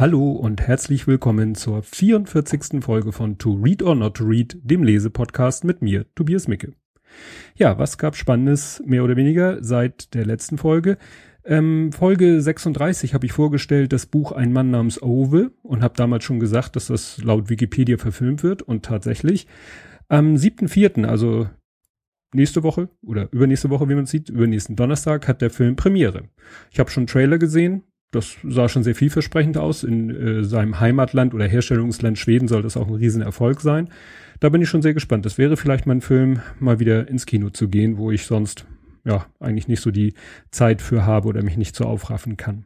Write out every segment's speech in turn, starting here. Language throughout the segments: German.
Hallo und herzlich willkommen zur 44. Folge von To Read or Not to Read, dem Lesepodcast mit mir, Tobias Micke. Ja, was gab Spannendes, mehr oder weniger, seit der letzten Folge? Ähm, Folge 36 habe ich vorgestellt das Buch Ein Mann namens Ove und habe damals schon gesagt, dass das laut Wikipedia verfilmt wird und tatsächlich am 7.4., also nächste Woche oder übernächste Woche, wie man sieht, übernächsten Donnerstag hat der Film Premiere. Ich habe schon Trailer gesehen, das sah schon sehr vielversprechend aus. In äh, seinem Heimatland oder Herstellungsland Schweden soll das auch ein Riesenerfolg sein. Da bin ich schon sehr gespannt. Das wäre vielleicht mein Film, mal wieder ins Kino zu gehen, wo ich sonst ja eigentlich nicht so die Zeit für habe oder mich nicht so aufraffen kann.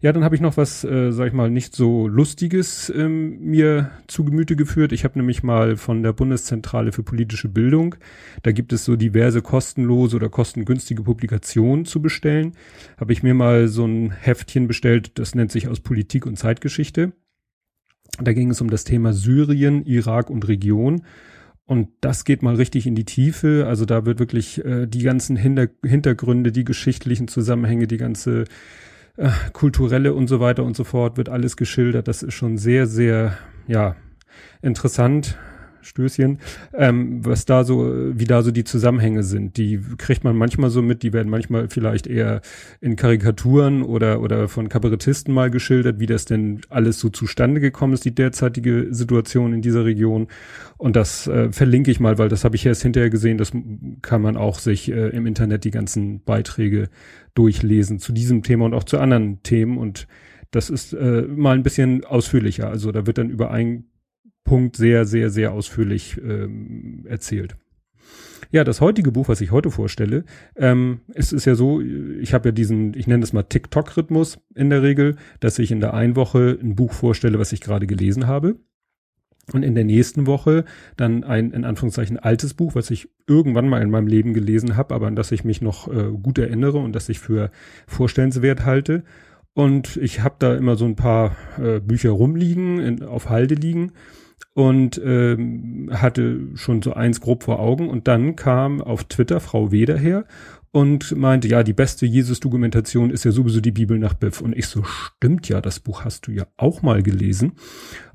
Ja, dann habe ich noch was, äh, sag ich mal, nicht so Lustiges ähm, mir zu Gemüte geführt. Ich habe nämlich mal von der Bundeszentrale für politische Bildung, da gibt es so diverse kostenlose oder kostengünstige Publikationen zu bestellen. Habe ich mir mal so ein Heftchen bestellt, das nennt sich aus Politik und Zeitgeschichte. Da ging es um das Thema Syrien, Irak und Region. Und das geht mal richtig in die Tiefe. Also da wird wirklich äh, die ganzen Hinter Hintergründe, die geschichtlichen Zusammenhänge, die ganze äh, kulturelle und so weiter und so fort wird alles geschildert. Das ist schon sehr, sehr, ja, interessant. Stößchen, ähm, was da so, wie da so die Zusammenhänge sind. Die kriegt man manchmal so mit, die werden manchmal vielleicht eher in Karikaturen oder, oder von Kabarettisten mal geschildert, wie das denn alles so zustande gekommen ist, die derzeitige Situation in dieser Region. Und das äh, verlinke ich mal, weil das habe ich erst hinterher gesehen, das kann man auch sich äh, im Internet die ganzen Beiträge durchlesen zu diesem Thema und auch zu anderen Themen und das ist äh, mal ein bisschen ausführlicher. Also da wird dann über ein Punkt sehr, sehr, sehr ausführlich ähm, erzählt. Ja, das heutige Buch, was ich heute vorstelle, ähm, es ist ja so, ich habe ja diesen, ich nenne das mal TikTok-Rhythmus in der Regel, dass ich in der einen Woche ein Buch vorstelle, was ich gerade gelesen habe. Und in der nächsten Woche dann ein, in Anführungszeichen, altes Buch, was ich irgendwann mal in meinem Leben gelesen habe, aber an das ich mich noch äh, gut erinnere und das ich für vorstellenswert halte. Und ich habe da immer so ein paar äh, Bücher rumliegen, in, auf Halde liegen und ähm, hatte schon so eins grob vor Augen und dann kam auf Twitter Frau Weder her und meinte, ja, die beste Jesus-Dokumentation ist ja sowieso die Bibel nach Biff. Und ich so, stimmt ja, das Buch hast du ja auch mal gelesen.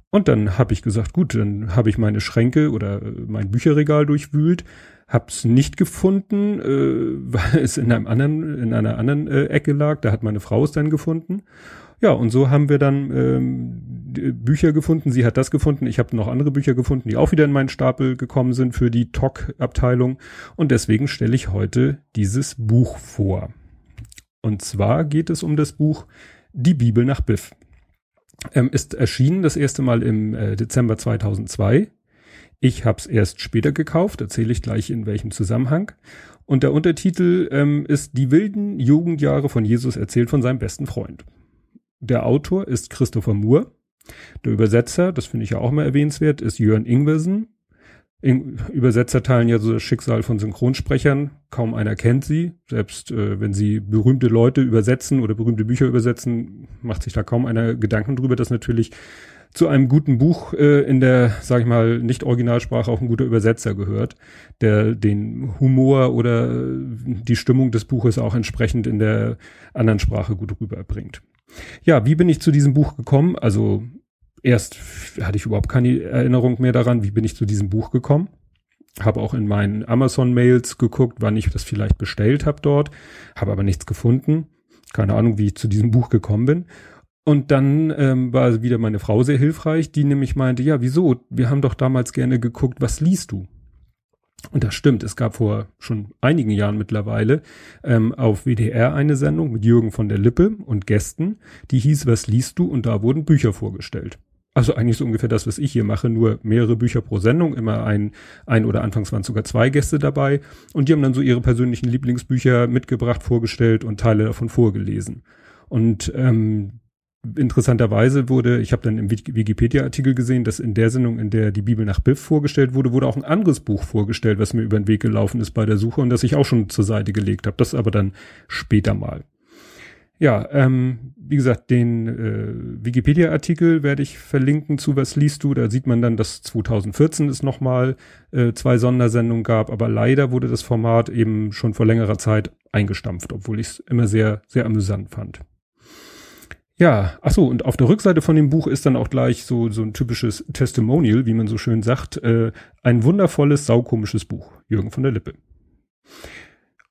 Und dann habe ich gesagt, gut, dann habe ich meine Schränke oder äh, mein Bücherregal durchwühlt, hab's nicht gefunden, äh, weil es in einem anderen, in einer anderen äh, Ecke lag. Da hat meine Frau es dann gefunden. Ja, und so haben wir dann ähm, Bücher gefunden. Sie hat das gefunden. Ich habe noch andere Bücher gefunden, die auch wieder in meinen Stapel gekommen sind für die TOC-Abteilung. Und deswegen stelle ich heute dieses Buch vor. Und zwar geht es um das Buch Die Bibel nach Biff. Ähm, ist erschienen das erste Mal im äh, Dezember 2002. Ich habe es erst später gekauft, erzähle ich gleich in welchem Zusammenhang. Und der Untertitel ähm, ist Die wilden Jugendjahre von Jesus erzählt von seinem besten Freund. Der Autor ist Christopher Moore. Der Übersetzer, das finde ich ja auch mal erwähnenswert, ist Jörn Ingwersen. In, Übersetzer teilen ja so das Schicksal von Synchronsprechern. Kaum einer kennt sie. Selbst äh, wenn sie berühmte Leute übersetzen oder berühmte Bücher übersetzen, macht sich da kaum einer Gedanken drüber, dass natürlich zu einem guten Buch äh, in der, sag ich mal, nicht Originalsprache auch ein guter Übersetzer gehört, der den Humor oder die Stimmung des Buches auch entsprechend in der anderen Sprache gut rüberbringt. Ja, wie bin ich zu diesem Buch gekommen? Also erst hatte ich überhaupt keine Erinnerung mehr daran, wie bin ich zu diesem Buch gekommen. Habe auch in meinen Amazon-Mails geguckt, wann ich das vielleicht bestellt habe dort, habe aber nichts gefunden. Keine Ahnung, wie ich zu diesem Buch gekommen bin. Und dann ähm, war wieder meine Frau sehr hilfreich, die nämlich meinte, ja, wieso? Wir haben doch damals gerne geguckt, was liest du? Und das stimmt, es gab vor schon einigen Jahren mittlerweile ähm, auf WDR eine Sendung mit Jürgen von der Lippe und Gästen, die hieß Was liest du? Und da wurden Bücher vorgestellt. Also eigentlich so ungefähr das, was ich hier mache, nur mehrere Bücher pro Sendung, immer ein, ein oder anfangs waren sogar zwei Gäste dabei und die haben dann so ihre persönlichen Lieblingsbücher mitgebracht, vorgestellt und Teile davon vorgelesen. Und ähm, interessanterweise wurde, ich habe dann im Wikipedia-Artikel gesehen, dass in der Sendung, in der die Bibel nach Biff vorgestellt wurde, wurde auch ein anderes Buch vorgestellt, was mir über den Weg gelaufen ist bei der Suche und das ich auch schon zur Seite gelegt habe. Das aber dann später mal. Ja, ähm, wie gesagt, den äh, Wikipedia-Artikel werde ich verlinken zu Was liest du. Da sieht man dann, dass 2014 es nochmal äh, zwei Sondersendungen gab, aber leider wurde das Format eben schon vor längerer Zeit eingestampft, obwohl ich es immer sehr, sehr amüsant fand. Ja, ach so, und auf der Rückseite von dem Buch ist dann auch gleich so, so ein typisches Testimonial, wie man so schön sagt, äh, ein wundervolles, saukomisches Buch. Jürgen von der Lippe.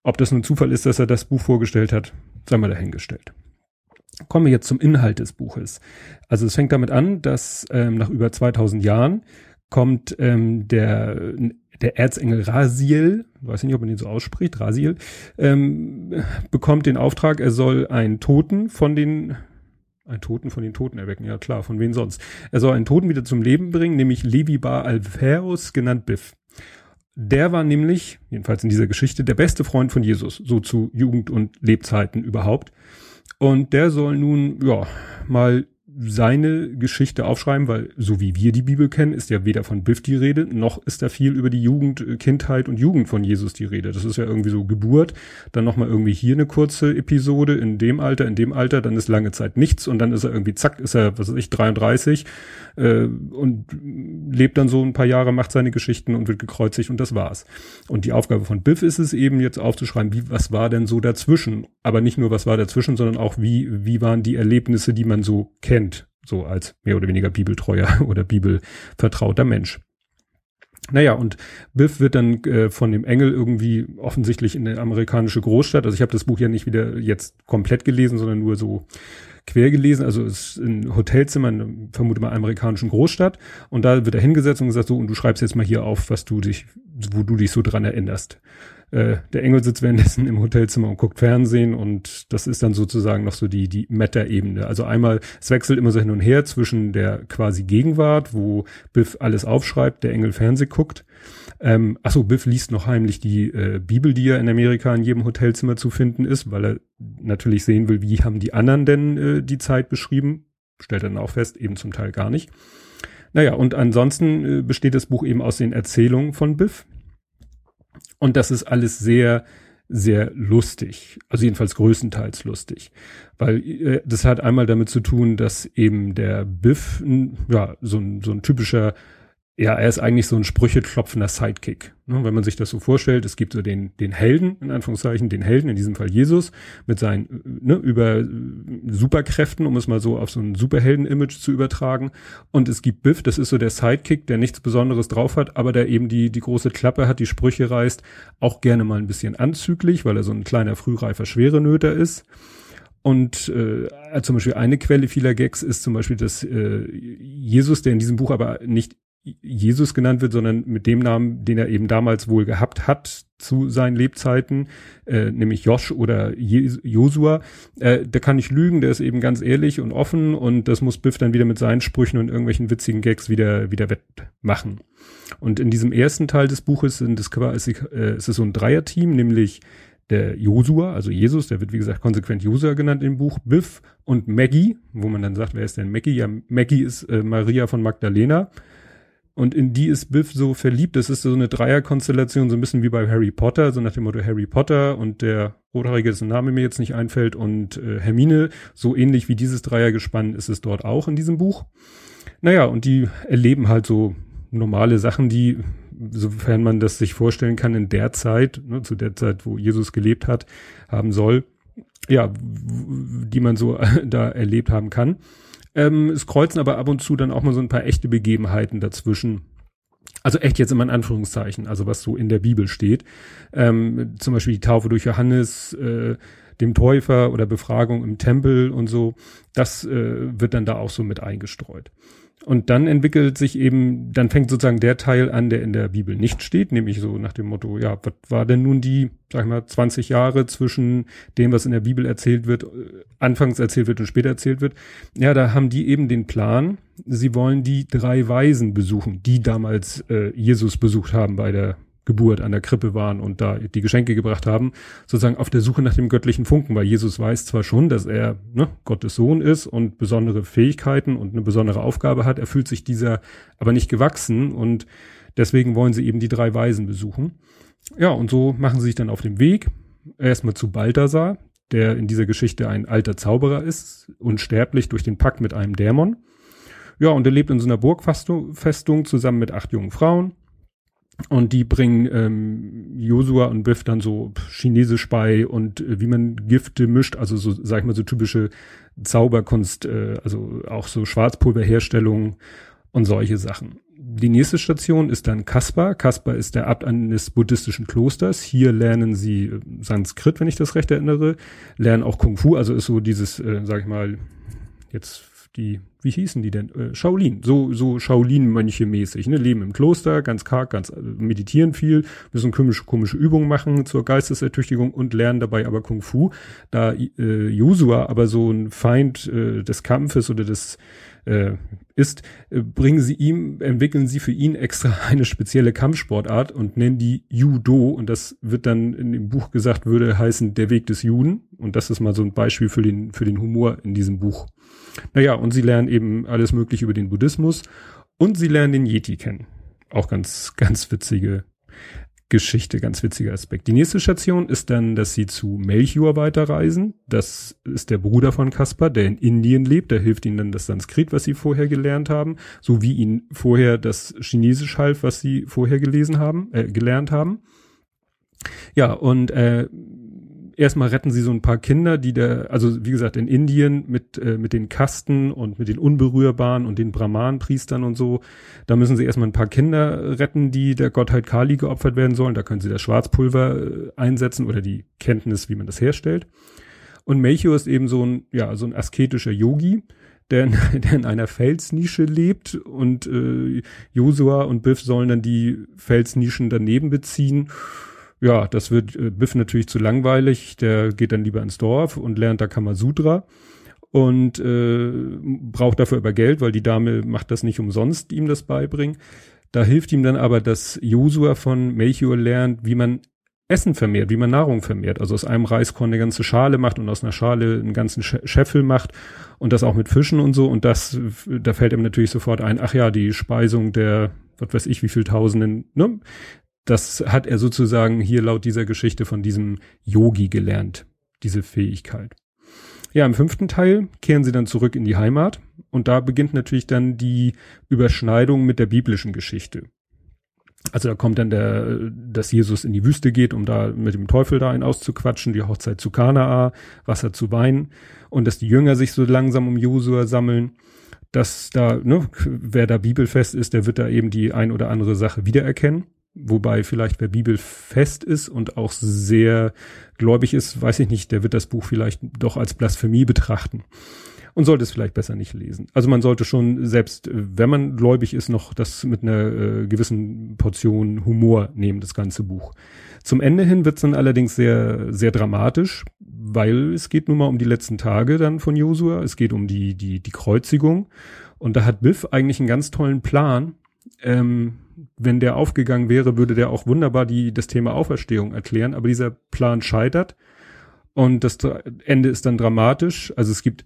Ob das nun Zufall ist, dass er das Buch vorgestellt hat, sei mal dahingestellt. Kommen wir jetzt zum Inhalt des Buches. Also es fängt damit an, dass ähm, nach über 2000 Jahren kommt ähm, der der Erzengel Rasiel, weiß nicht, ob man ihn so ausspricht, Rasiel, ähm, bekommt den Auftrag, er soll einen Toten von den ein Toten von den Toten erwecken, ja klar, von wem sonst. Er soll einen Toten wieder zum Leben bringen, nämlich Levi Bar Alphaeus, genannt Biff. Der war nämlich, jedenfalls in dieser Geschichte, der beste Freund von Jesus, so zu Jugend- und Lebzeiten überhaupt. Und der soll nun, ja, mal seine Geschichte aufschreiben, weil so wie wir die Bibel kennen, ist ja weder von Biff die Rede, noch ist da viel über die Jugend, äh, Kindheit und Jugend von Jesus die Rede. Das ist ja irgendwie so Geburt, dann nochmal irgendwie hier eine kurze Episode in dem Alter, in dem Alter, dann ist lange Zeit nichts und dann ist er irgendwie zack, ist er, was weiß ich, 33 äh, und lebt dann so ein paar Jahre, macht seine Geschichten und wird gekreuzigt und das war's. Und die Aufgabe von Biff ist es eben jetzt aufzuschreiben, wie, was war denn so dazwischen? Aber nicht nur, was war dazwischen, sondern auch, wie, wie waren die Erlebnisse, die man so kennt, so als mehr oder weniger bibeltreuer oder bibelvertrauter Mensch. Naja, und Biff wird dann äh, von dem Engel irgendwie offensichtlich in eine amerikanische Großstadt. Also ich habe das Buch ja nicht wieder jetzt komplett gelesen, sondern nur so quer gelesen, also es ist ein Hotelzimmer in, vermute mal, amerikanischen Großstadt. Und da wird er hingesetzt und gesagt, so, und du schreibst jetzt mal hier auf, was du dich, wo du dich so dran erinnerst. Äh, der Engel sitzt währenddessen im Hotelzimmer und guckt Fernsehen und das ist dann sozusagen noch so die, die Meta-Ebene. Also einmal, es wechselt immer so hin und her zwischen der quasi Gegenwart, wo Biff alles aufschreibt, der Engel Fernseh guckt ähm, achso, Biff liest noch heimlich die äh, Bibel, die ja in Amerika in jedem Hotelzimmer zu finden ist, weil er natürlich sehen will, wie haben die anderen denn äh, die Zeit beschrieben. Stellt er dann auch fest, eben zum Teil gar nicht. Naja, und ansonsten äh, besteht das Buch eben aus den Erzählungen von Biff. Und das ist alles sehr, sehr lustig. Also jedenfalls größtenteils lustig. Weil äh, das hat einmal damit zu tun, dass eben der Biff, ja, so ein, so ein typischer ja, er ist eigentlich so ein sprücheklopfender Sidekick. Ne? Wenn man sich das so vorstellt, es gibt so den, den Helden, in Anführungszeichen, den Helden, in diesem Fall Jesus, mit seinen ne, über Superkräften, um es mal so auf so ein Superhelden-Image zu übertragen. Und es gibt Biff, das ist so der Sidekick, der nichts Besonderes drauf hat, aber der eben die, die große Klappe hat, die Sprüche reißt, auch gerne mal ein bisschen anzüglich, weil er so ein kleiner, frühreifer Schwerenöter ist. Und äh, zum Beispiel eine Quelle vieler Gags ist zum Beispiel, dass äh, Jesus, der in diesem Buch aber nicht Jesus genannt wird, sondern mit dem Namen, den er eben damals wohl gehabt hat zu seinen Lebzeiten, äh, nämlich Josh oder Josua, äh, der kann nicht lügen, der ist eben ganz ehrlich und offen und das muss Biff dann wieder mit seinen Sprüchen und irgendwelchen witzigen Gags wieder wieder wettmachen. Und in diesem ersten Teil des Buches sind es quasi, äh, es ist so ein Dreierteam, nämlich der Josua, also Jesus, der wird wie gesagt konsequent Josua genannt im Buch, Biff und Maggie, wo man dann sagt, wer ist denn Maggie? Ja, Maggie ist äh, Maria von Magdalena und in die ist Biff so verliebt. Das ist so eine Dreierkonstellation, so ein bisschen wie bei Harry Potter, so nach dem Motto Harry Potter und der Rothaarige, dessen Name mir jetzt nicht einfällt, und äh, Hermine. So ähnlich wie dieses Dreiergespann ist es dort auch in diesem Buch. Naja, und die erleben halt so normale Sachen, die, sofern man das sich vorstellen kann, in der Zeit, ne, zu der Zeit, wo Jesus gelebt hat, haben soll, ja, die man so da erlebt haben kann. Ähm, es kreuzen aber ab und zu dann auch mal so ein paar echte Begebenheiten dazwischen. Also echt jetzt immer in Anführungszeichen, also was so in der Bibel steht. Ähm, zum Beispiel die Taufe durch Johannes, äh, dem Täufer oder Befragung im Tempel und so. Das äh, wird dann da auch so mit eingestreut. Und dann entwickelt sich eben, dann fängt sozusagen der Teil an, der in der Bibel nicht steht, nämlich so nach dem Motto, ja, was war denn nun die, sag ich mal, 20 Jahre zwischen dem, was in der Bibel erzählt wird, äh, anfangs erzählt wird und später erzählt wird. Ja, da haben die eben den Plan, sie wollen die drei Weisen besuchen, die damals äh, Jesus besucht haben bei der Geburt an der Krippe waren und da die Geschenke gebracht haben, sozusagen auf der Suche nach dem göttlichen Funken, weil Jesus weiß zwar schon, dass er ne, Gottes Sohn ist und besondere Fähigkeiten und eine besondere Aufgabe hat, er fühlt sich dieser aber nicht gewachsen und deswegen wollen sie eben die drei Weisen besuchen. Ja, und so machen sie sich dann auf den Weg, erstmal zu Balthasar, der in dieser Geschichte ein alter Zauberer ist, unsterblich durch den Pakt mit einem Dämon. Ja, und er lebt in so einer Burgfestung zusammen mit acht jungen Frauen Und die bringen ähm, Josua und Biff dann so Chinesisch bei und äh, wie man Gifte mischt, also so, sag ich mal, so typische Zauberkunst, äh, also auch so Schwarzpulverherstellung und solche Sachen. Die nächste Station ist dann Kaspar. Kaspar ist der Abt eines buddhistischen Klosters. Hier lernen sie äh, Sanskrit, wenn ich das recht erinnere, lernen auch Kung Fu, also ist so dieses, äh, sag ich mal, jetzt die, wie hießen die denn? Äh, Shaolin, so, so Shaolin-Mönche mäßig, ne? Leben im Kloster, ganz karg, ganz äh, meditieren viel, müssen komische, komische Übungen machen zur Geistesertüchtigung und lernen dabei aber Kung Fu. Da äh, Josua aber so ein Feind äh, des Kampfes oder des äh, ist, äh, bringen sie ihm, entwickeln sie für ihn extra eine spezielle Kampfsportart und nennen die Judo und das wird dann in dem Buch gesagt, würde heißen der Weg des Juden und das ist mal so ein Beispiel für den, für den Humor in diesem Buch. Naja, und sie lernen eben alles Mögliche über den Buddhismus und sie lernen den Yeti kennen. Auch ganz, ganz witzige Geschichte, ganz witziger Aspekt. Die nächste Station ist dann, dass sie zu Melchior weiterreisen. Das ist der Bruder von Kaspar, der in Indien lebt. Der hilft ihnen dann das Sanskrit, was sie vorher gelernt haben, so wie ihnen vorher das Chinesisch half, was sie vorher gelesen haben, äh, gelernt haben. Ja, und äh, erstmal retten sie so ein paar Kinder, die da, also wie gesagt, in Indien mit, äh, mit den Kasten und mit den Unberührbaren und den Brahman-Priestern und so, da müssen sie erstmal ein paar Kinder retten, die der Gottheit Kali geopfert werden sollen. Da können sie das Schwarzpulver äh, einsetzen oder die Kenntnis, wie man das herstellt. Und Melchior ist eben so ein, ja, so ein asketischer Yogi, der in, der in einer Felsnische lebt und äh, Josua und Biff sollen dann die Felsnischen daneben beziehen ja, das wird äh, Biff natürlich zu langweilig. Der geht dann lieber ins Dorf und lernt da Kamasutra und äh, braucht dafür aber Geld, weil die Dame macht das nicht umsonst, ihm das beibringen. Da hilft ihm dann aber, dass Josua von Melchior lernt, wie man Essen vermehrt, wie man Nahrung vermehrt. Also aus einem Reiskorn eine ganze Schale macht und aus einer Schale einen ganzen Scheffel macht und das auch mit Fischen und so. Und das, da fällt ihm natürlich sofort ein, ach ja, die Speisung der, was weiß ich, wie viel Tausenden, ne? Das hat er sozusagen hier laut dieser Geschichte von diesem Yogi gelernt, diese Fähigkeit. Ja, im fünften Teil kehren sie dann zurück in die Heimat und da beginnt natürlich dann die Überschneidung mit der biblischen Geschichte. Also da kommt dann der, dass Jesus in die Wüste geht, um da mit dem Teufel da einen auszuquatschen, die Hochzeit zu Kanaa, Wasser zu Wein und dass die Jünger sich so langsam um Josua sammeln, dass da, ne, wer da bibelfest ist, der wird da eben die ein oder andere Sache wiedererkennen. Wobei vielleicht wer Bibel fest ist und auch sehr gläubig ist, weiß ich nicht, der wird das Buch vielleicht doch als Blasphemie betrachten und sollte es vielleicht besser nicht lesen. Also man sollte schon, selbst wenn man gläubig ist, noch das mit einer äh, gewissen Portion Humor nehmen, das ganze Buch. Zum Ende hin wird es dann allerdings sehr, sehr dramatisch, weil es geht nun mal um die letzten Tage dann von Josua. Es geht um die, die, die Kreuzigung. Und da hat Biff eigentlich einen ganz tollen Plan. Ähm, wenn der aufgegangen wäre, würde der auch wunderbar die, das Thema Auferstehung erklären, aber dieser Plan scheitert und das Ende ist dann dramatisch. Also es gibt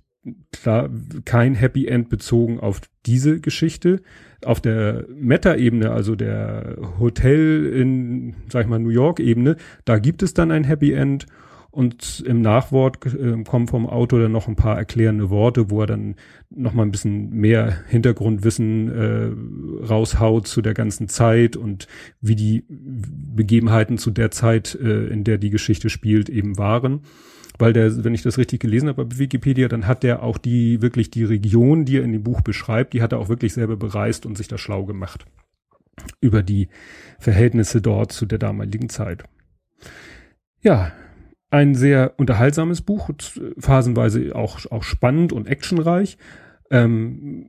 klar kein Happy End bezogen auf diese Geschichte. Auf der Meta-Ebene, also der Hotel in, sag ich mal, New York-Ebene, da gibt es dann ein Happy End und im Nachwort äh, kommen vom Autor dann noch ein paar erklärende Worte, wo er dann noch mal ein bisschen mehr Hintergrundwissen äh, raushaut zu der ganzen Zeit und wie die Begebenheiten zu der Zeit, äh, in der die Geschichte spielt, eben waren. Weil der, wenn ich das richtig gelesen habe bei Wikipedia, dann hat der auch die wirklich die Region, die er in dem Buch beschreibt, die hat er auch wirklich selber bereist und sich da schlau gemacht über die Verhältnisse dort zu der damaligen Zeit. Ja, ein sehr unterhaltsames Buch, phasenweise auch, auch spannend und actionreich. Ähm,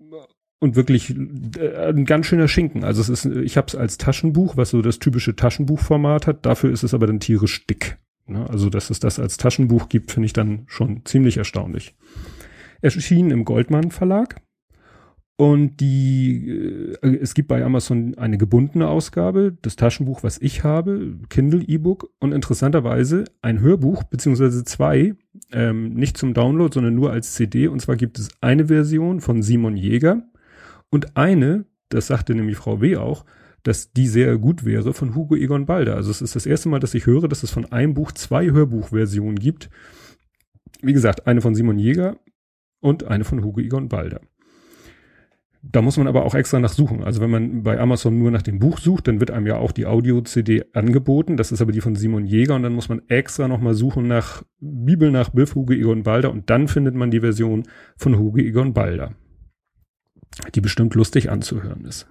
und wirklich äh, ein ganz schöner Schinken. Also es ist, ich habe es als Taschenbuch, was so das typische Taschenbuchformat hat. Dafür ist es aber dann tierisch dick. Ne? Also dass es das als Taschenbuch gibt, finde ich dann schon ziemlich erstaunlich. Erschien im Goldmann Verlag und die, äh, es gibt bei Amazon eine gebundene Ausgabe, das Taschenbuch, was ich habe, Kindle E-Book und interessanterweise ein Hörbuch, beziehungsweise zwei, ähm, nicht zum Download, sondern nur als CD. Und zwar gibt es eine Version von Simon Jäger und eine, das sagte nämlich Frau W. auch, dass die sehr gut wäre von Hugo Egon Balder. Also es ist das erste Mal, dass ich höre, dass es von einem Buch zwei Hörbuchversionen gibt. Wie gesagt, eine von Simon Jäger und eine von Hugo Egon Balder. Da muss man aber auch extra nach suchen. Also wenn man bei Amazon nur nach dem Buch sucht, dann wird einem ja auch die Audio-CD angeboten. Das ist aber die von Simon Jäger und dann muss man extra nochmal suchen nach Bibel nach Biff Huge Egon Balder und dann findet man die Version von Huge Egon Balder, die bestimmt lustig anzuhören ist.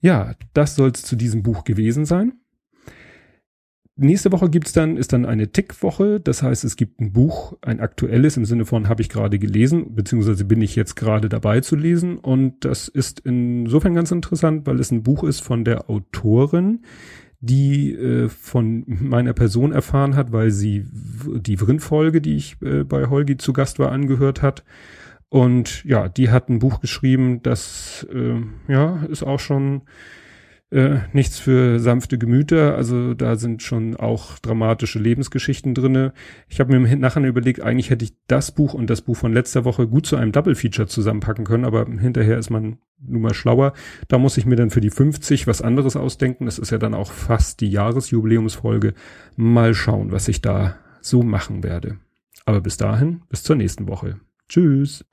Ja, das soll es zu diesem Buch gewesen sein. Nächste Woche gibt's dann, ist dann eine Tick-Woche. Das heißt, es gibt ein Buch, ein aktuelles im Sinne von habe ich gerade gelesen, beziehungsweise bin ich jetzt gerade dabei zu lesen. Und das ist insofern ganz interessant, weil es ein Buch ist von der Autorin, die äh, von meiner Person erfahren hat, weil sie die Vrindfolge, die ich äh, bei Holgi zu Gast war, angehört hat. Und ja, die hat ein Buch geschrieben, das äh, ja ist auch schon äh, nichts für sanfte Gemüter. Also da sind schon auch dramatische Lebensgeschichten drinne. Ich habe mir nachher überlegt, eigentlich hätte ich das Buch und das Buch von letzter Woche gut zu einem Double Feature zusammenpacken können, aber hinterher ist man nun mal schlauer. Da muss ich mir dann für die 50 was anderes ausdenken. Das ist ja dann auch fast die Jahresjubiläumsfolge. Mal schauen, was ich da so machen werde. Aber bis dahin, bis zur nächsten Woche. Tschüss.